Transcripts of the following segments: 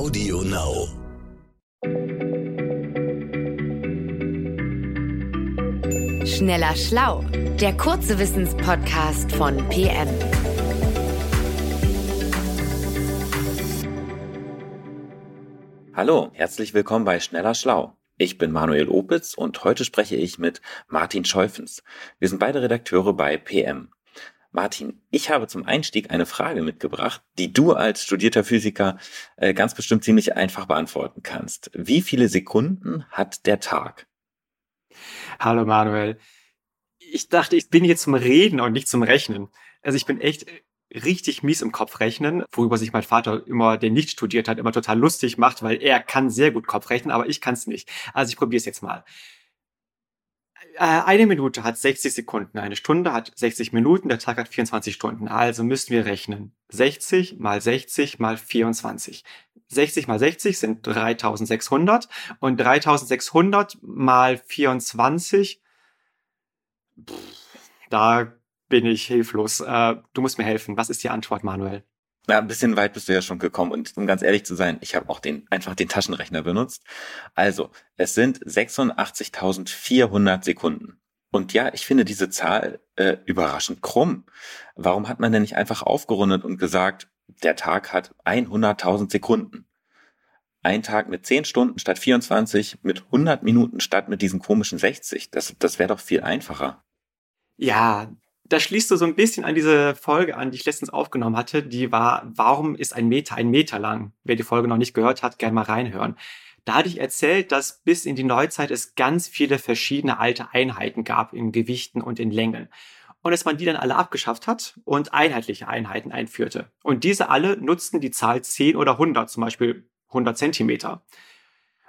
Audio Now. Schneller Schlau, der kurze Wissenspodcast von PM. Hallo, herzlich willkommen bei Schneller Schlau. Ich bin Manuel Opitz und heute spreche ich mit Martin Scheufens. Wir sind beide Redakteure bei PM. Martin, ich habe zum Einstieg eine Frage mitgebracht, die du als studierter Physiker äh, ganz bestimmt ziemlich einfach beantworten kannst. Wie viele Sekunden hat der Tag? Hallo Manuel. Ich dachte, ich bin hier zum Reden und nicht zum Rechnen. Also ich bin echt richtig mies im Kopf rechnen, worüber sich mein Vater immer, der nicht studiert hat, immer total lustig macht, weil er kann sehr gut Kopf rechnen, aber ich kann es nicht. Also ich probiere es jetzt mal. Äh, eine Minute hat 60 Sekunden, eine Stunde hat 60 Minuten, der Tag hat 24 Stunden. Also müssen wir rechnen. 60 mal 60 mal 24. 60 mal 60 sind 3600 und 3600 mal 24, pff, da bin ich hilflos. Äh, du musst mir helfen. Was ist die Antwort, Manuel? Na, ein bisschen weit bist du ja schon gekommen und um ganz ehrlich zu sein, ich habe auch den einfach den Taschenrechner benutzt. Also, es sind 86.400 Sekunden. Und ja, ich finde diese Zahl äh, überraschend krumm. Warum hat man denn nicht einfach aufgerundet und gesagt, der Tag hat 100.000 Sekunden? Ein Tag mit 10 Stunden statt 24, mit 100 Minuten statt mit diesen komischen 60. Das, das wäre doch viel einfacher. Ja, da schließt du so ein bisschen an diese Folge an, die ich letztens aufgenommen hatte. Die war, warum ist ein Meter ein Meter lang? Wer die Folge noch nicht gehört hat, gerne mal reinhören. Da hatte ich erzählt, dass bis in die Neuzeit es ganz viele verschiedene alte Einheiten gab in Gewichten und in Längen. Und dass man die dann alle abgeschafft hat und einheitliche Einheiten einführte. Und diese alle nutzten die Zahl 10 oder 100, zum Beispiel 100 Zentimeter.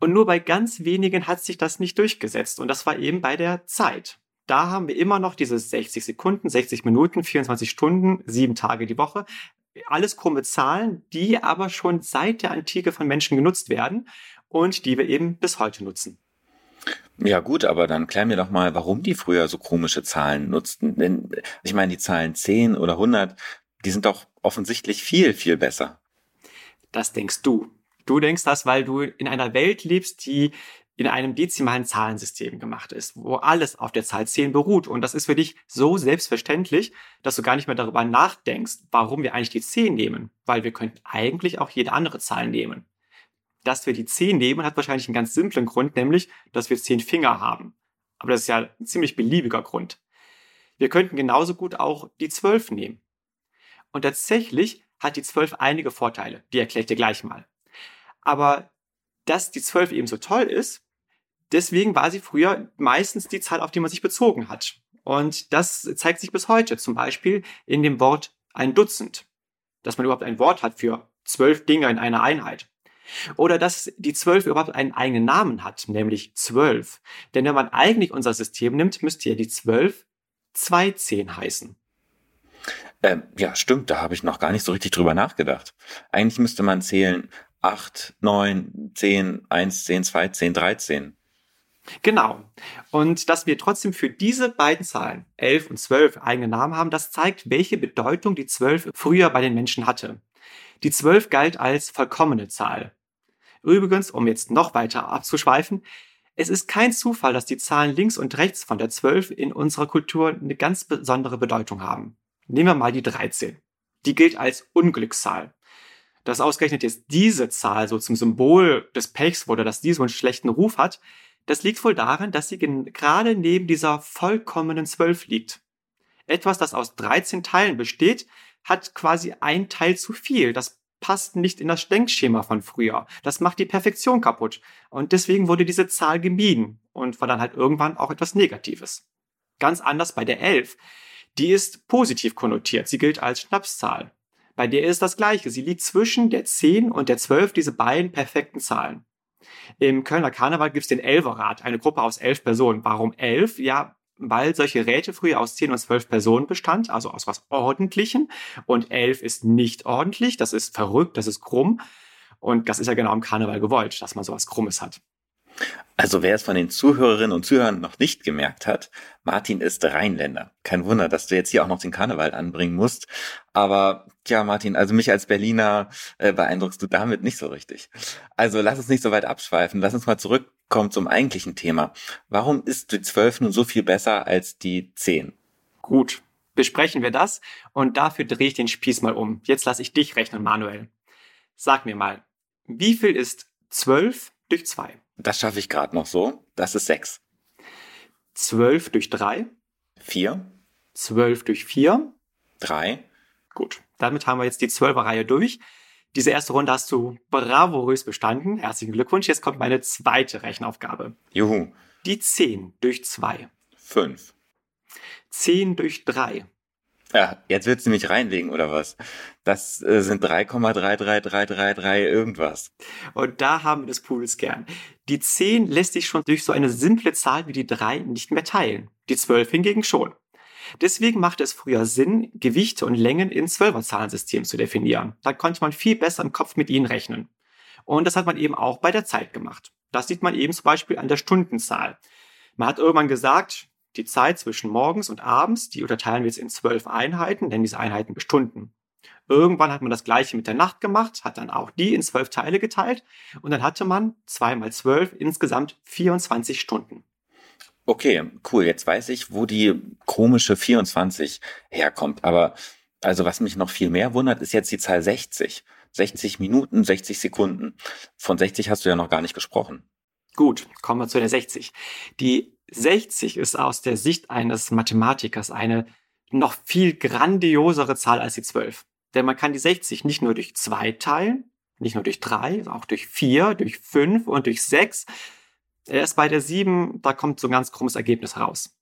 Und nur bei ganz wenigen hat sich das nicht durchgesetzt. Und das war eben bei der Zeit da haben wir immer noch diese 60 Sekunden, 60 Minuten, 24 Stunden, sieben Tage die Woche. Alles krumme Zahlen, die aber schon seit der Antike von Menschen genutzt werden und die wir eben bis heute nutzen. Ja gut, aber dann klär mir doch mal, warum die früher so komische Zahlen nutzten. Denn ich meine, die Zahlen 10 oder 100, die sind doch offensichtlich viel, viel besser. Das denkst du. Du denkst das, weil du in einer Welt lebst, die in einem dezimalen Zahlensystem gemacht ist, wo alles auf der Zahl 10 beruht. Und das ist für dich so selbstverständlich, dass du gar nicht mehr darüber nachdenkst, warum wir eigentlich die 10 nehmen, weil wir könnten eigentlich auch jede andere Zahl nehmen. Dass wir die 10 nehmen, hat wahrscheinlich einen ganz simplen Grund, nämlich, dass wir 10 Finger haben. Aber das ist ja ein ziemlich beliebiger Grund. Wir könnten genauso gut auch die 12 nehmen. Und tatsächlich hat die 12 einige Vorteile, die erkläre ich dir gleich mal. Aber dass die 12 eben so toll ist, deswegen war sie früher meistens die Zahl, auf die man sich bezogen hat. Und das zeigt sich bis heute, zum Beispiel in dem Wort ein Dutzend. Dass man überhaupt ein Wort hat für zwölf Dinge in einer Einheit. Oder dass die zwölf überhaupt einen eigenen Namen hat, nämlich zwölf. Denn wenn man eigentlich unser System nimmt, müsste ja die zwölf zwei zehn heißen. Ähm, ja, stimmt, da habe ich noch gar nicht so richtig drüber nachgedacht. Eigentlich müsste man zählen 8, 9, 10, 1, 10, 2, 10, 13. Genau. Und dass wir trotzdem für diese beiden Zahlen, 11 und 12, eigene Namen haben, das zeigt, welche Bedeutung die 12 früher bei den Menschen hatte. Die 12 galt als vollkommene Zahl. Übrigens, um jetzt noch weiter abzuschweifen, es ist kein Zufall, dass die Zahlen links und rechts von der 12 in unserer Kultur eine ganz besondere Bedeutung haben. Nehmen wir mal die 13. Die gilt als Unglückszahl dass ausgerechnet jetzt diese Zahl so zum Symbol des Pechs wurde, dass die so einen schlechten Ruf hat, das liegt wohl daran, dass sie gerade neben dieser vollkommenen Zwölf liegt. Etwas, das aus 13 Teilen besteht, hat quasi ein Teil zu viel. Das passt nicht in das Denkschema von früher. Das macht die Perfektion kaputt. Und deswegen wurde diese Zahl gemieden und war dann halt irgendwann auch etwas Negatives. Ganz anders bei der 11. Die ist positiv konnotiert. Sie gilt als Schnapszahl. Bei der ist das Gleiche. Sie liegt zwischen der 10 und der 12, diese beiden perfekten Zahlen. Im Kölner Karneval gibt es den Elferrat, eine Gruppe aus elf Personen. Warum elf? Ja, weil solche Räte früher aus 10 und 12 Personen bestand, also aus was Ordentlichem. Und elf ist nicht ordentlich, das ist verrückt, das ist krumm. Und das ist ja genau im Karneval gewollt, dass man sowas Krummes hat. Also wer es von den Zuhörerinnen und Zuhörern noch nicht gemerkt hat, Martin ist Rheinländer. Kein Wunder, dass du jetzt hier auch noch den Karneval anbringen musst. Aber tja, Martin, also mich als Berliner äh, beeindruckst du damit nicht so richtig. Also lass uns nicht so weit abschweifen. Lass uns mal zurückkommen zum eigentlichen Thema. Warum ist die 12 nun so viel besser als die 10? Gut, besprechen wir das und dafür drehe ich den Spieß mal um. Jetzt lasse ich dich rechnen, Manuel. Sag mir mal, wie viel ist 12 durch 2? Das schaffe ich gerade noch so. Das ist 6. 12 durch 3? 4. 12 durch 4? 3. Gut, damit haben wir jetzt die 12er Reihe durch. Diese erste Runde hast du bravourös bestanden. Herzlichen Glückwunsch. Jetzt kommt meine zweite Rechenaufgabe. Juhu. Die 10 durch 2. 5. 10 durch 3. Ja, jetzt willst du mich reinlegen, oder was? Das äh, sind 3,33333 irgendwas. Und da haben wir des Pudels gern. Die 10 lässt sich schon durch so eine simple Zahl wie die 3 nicht mehr teilen. Die 12 hingegen schon. Deswegen machte es früher Sinn, Gewichte und Längen in Zwölferzahlensystem zu definieren. Da konnte man viel besser im Kopf mit ihnen rechnen. Und das hat man eben auch bei der Zeit gemacht. Das sieht man eben zum Beispiel an der Stundenzahl. Man hat irgendwann gesagt, die Zeit zwischen morgens und abends, die unterteilen wir jetzt in zwölf Einheiten, nennen diese Einheiten Stunden. Irgendwann hat man das gleiche mit der Nacht gemacht, hat dann auch die in zwölf Teile geteilt und dann hatte man zwei mal zwölf insgesamt 24 Stunden. Okay, cool. Jetzt weiß ich, wo die komische 24 herkommt. Aber also was mich noch viel mehr wundert, ist jetzt die Zahl 60. 60 Minuten, 60 Sekunden. Von 60 hast du ja noch gar nicht gesprochen. Gut, kommen wir zu der 60. Die 60 ist aus der Sicht eines Mathematikers eine noch viel grandiosere Zahl als die 12. Denn man kann die 60 nicht nur durch 2 teilen, nicht nur durch 3, auch durch 4, durch 5 und durch 6. Erst bei der 7, da kommt so ein ganz krummes Ergebnis raus.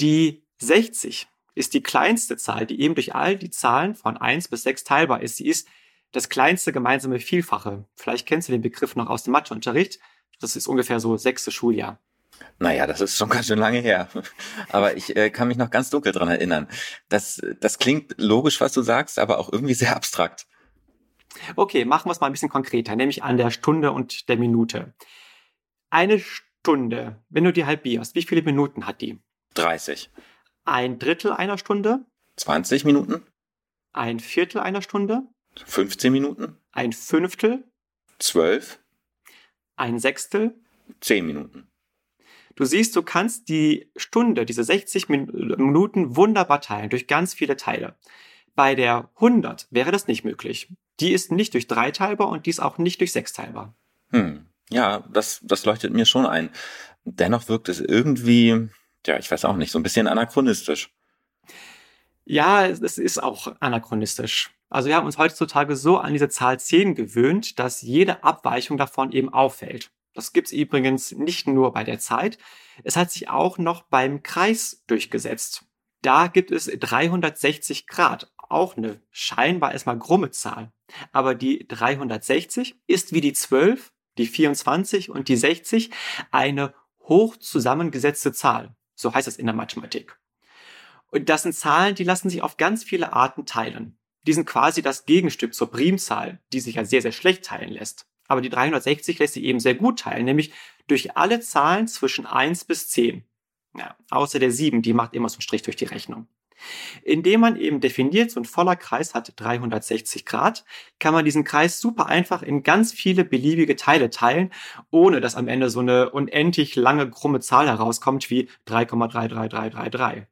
Die 60 ist die kleinste Zahl, die eben durch all die Zahlen von 1 bis 6 teilbar ist. Sie ist das kleinste gemeinsame Vielfache. Vielleicht kennst du den Begriff noch aus dem Matheunterricht. Das ist ungefähr so sechste Schuljahr. Naja, das ist schon ganz schön lange her. Aber ich äh, kann mich noch ganz dunkel dran erinnern. Das, das klingt logisch, was du sagst, aber auch irgendwie sehr abstrakt. Okay, machen wir es mal ein bisschen konkreter, nämlich an der Stunde und der Minute. Eine Stunde, wenn du die halbierst, wie viele Minuten hat die? 30. Ein Drittel einer Stunde? 20 Minuten? Ein Viertel einer Stunde? 15 Minuten? Ein Fünftel? 12? Ein Sechstel? 10 Minuten. Du siehst, du kannst die Stunde, diese 60 Minuten wunderbar teilen durch ganz viele Teile. Bei der 100 wäre das nicht möglich. Die ist nicht durch drei teilbar und die ist auch nicht durch sechs teilbar. Hm. Ja, das, das leuchtet mir schon ein. Dennoch wirkt es irgendwie, ja, ich weiß auch nicht, so ein bisschen anachronistisch. Ja, es ist auch anachronistisch. Also wir haben uns heutzutage so an diese Zahl 10 gewöhnt, dass jede Abweichung davon eben auffällt. Das gibt's übrigens nicht nur bei der Zeit. Es hat sich auch noch beim Kreis durchgesetzt. Da gibt es 360 Grad. Auch eine scheinbar erstmal grumme Zahl. Aber die 360 ist wie die 12, die 24 und die 60 eine hoch zusammengesetzte Zahl. So heißt es in der Mathematik. Und das sind Zahlen, die lassen sich auf ganz viele Arten teilen. Die sind quasi das Gegenstück zur Primzahl, die sich ja sehr, sehr schlecht teilen lässt. Aber die 360 lässt sich eben sehr gut teilen, nämlich durch alle Zahlen zwischen 1 bis 10. Ja, außer der 7, die macht immer so einen Strich durch die Rechnung. Indem man eben definiert, so ein voller Kreis hat 360 Grad, kann man diesen Kreis super einfach in ganz viele beliebige Teile teilen, ohne dass am Ende so eine unendlich lange krumme Zahl herauskommt wie 3,33333.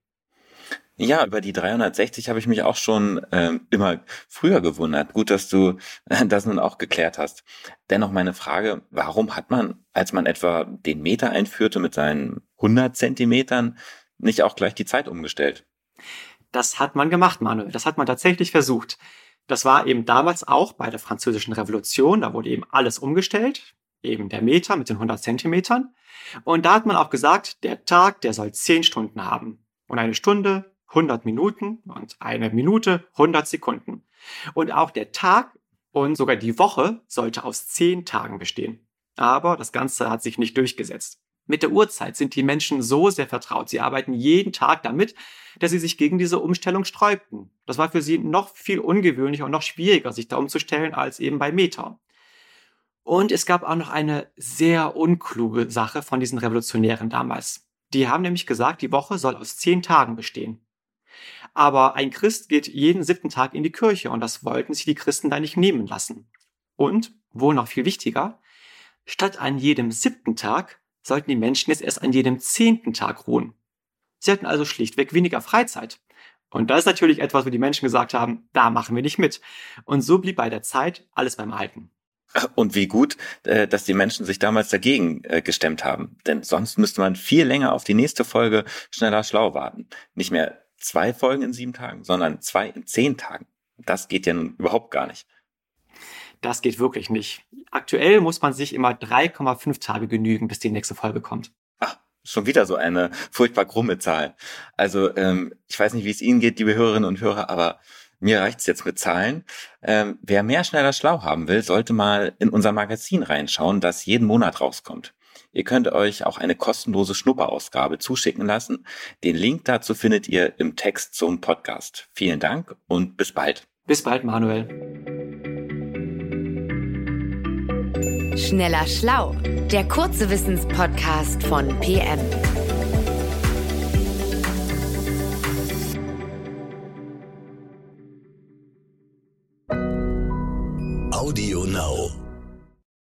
Ja, über die 360 habe ich mich auch schon äh, immer früher gewundert. Gut, dass du äh, das nun auch geklärt hast. Dennoch meine Frage, warum hat man, als man etwa den Meter einführte mit seinen 100 Zentimetern, nicht auch gleich die Zeit umgestellt? Das hat man gemacht, Manuel. Das hat man tatsächlich versucht. Das war eben damals auch bei der französischen Revolution. Da wurde eben alles umgestellt. Eben der Meter mit den 100 Zentimetern. Und da hat man auch gesagt, der Tag, der soll 10 Stunden haben. Und eine Stunde 100 Minuten und eine Minute 100 Sekunden. Und auch der Tag und sogar die Woche sollte aus 10 Tagen bestehen. Aber das Ganze hat sich nicht durchgesetzt. Mit der Uhrzeit sind die Menschen so sehr vertraut. Sie arbeiten jeden Tag damit, dass sie sich gegen diese Umstellung sträubten. Das war für sie noch viel ungewöhnlicher und noch schwieriger, sich da umzustellen, als eben bei Meter. Und es gab auch noch eine sehr unkluge Sache von diesen Revolutionären damals. Die haben nämlich gesagt, die Woche soll aus zehn Tagen bestehen. Aber ein Christ geht jeden siebten Tag in die Kirche und das wollten sich die Christen da nicht nehmen lassen. Und, wohl noch viel wichtiger, statt an jedem siebten Tag sollten die Menschen jetzt erst an jedem zehnten Tag ruhen. Sie hatten also schlichtweg weniger Freizeit. Und das ist natürlich etwas, wo die Menschen gesagt haben, da machen wir nicht mit. Und so blieb bei der Zeit alles beim Alten. Und wie gut, äh, dass die Menschen sich damals dagegen äh, gestemmt haben. Denn sonst müsste man viel länger auf die nächste Folge schneller schlau warten. Nicht mehr zwei Folgen in sieben Tagen, sondern zwei in zehn Tagen. Das geht ja nun überhaupt gar nicht. Das geht wirklich nicht. Aktuell muss man sich immer 3,5 Tage genügen, bis die nächste Folge kommt. Ach, schon wieder so eine furchtbar krumme Zahl. Also ähm, ich weiß nicht, wie es Ihnen geht, liebe Hörerinnen und Hörer, aber mir reicht's jetzt mit Zahlen. Ähm, wer mehr schneller schlau haben will, sollte mal in unser Magazin reinschauen, das jeden Monat rauskommt. Ihr könnt euch auch eine kostenlose Schnupperausgabe zuschicken lassen. Den Link dazu findet ihr im Text zum Podcast. Vielen Dank und bis bald. Bis bald, Manuel. Schneller Schlau, der kurze Wissenspodcast von PM. Audio Now.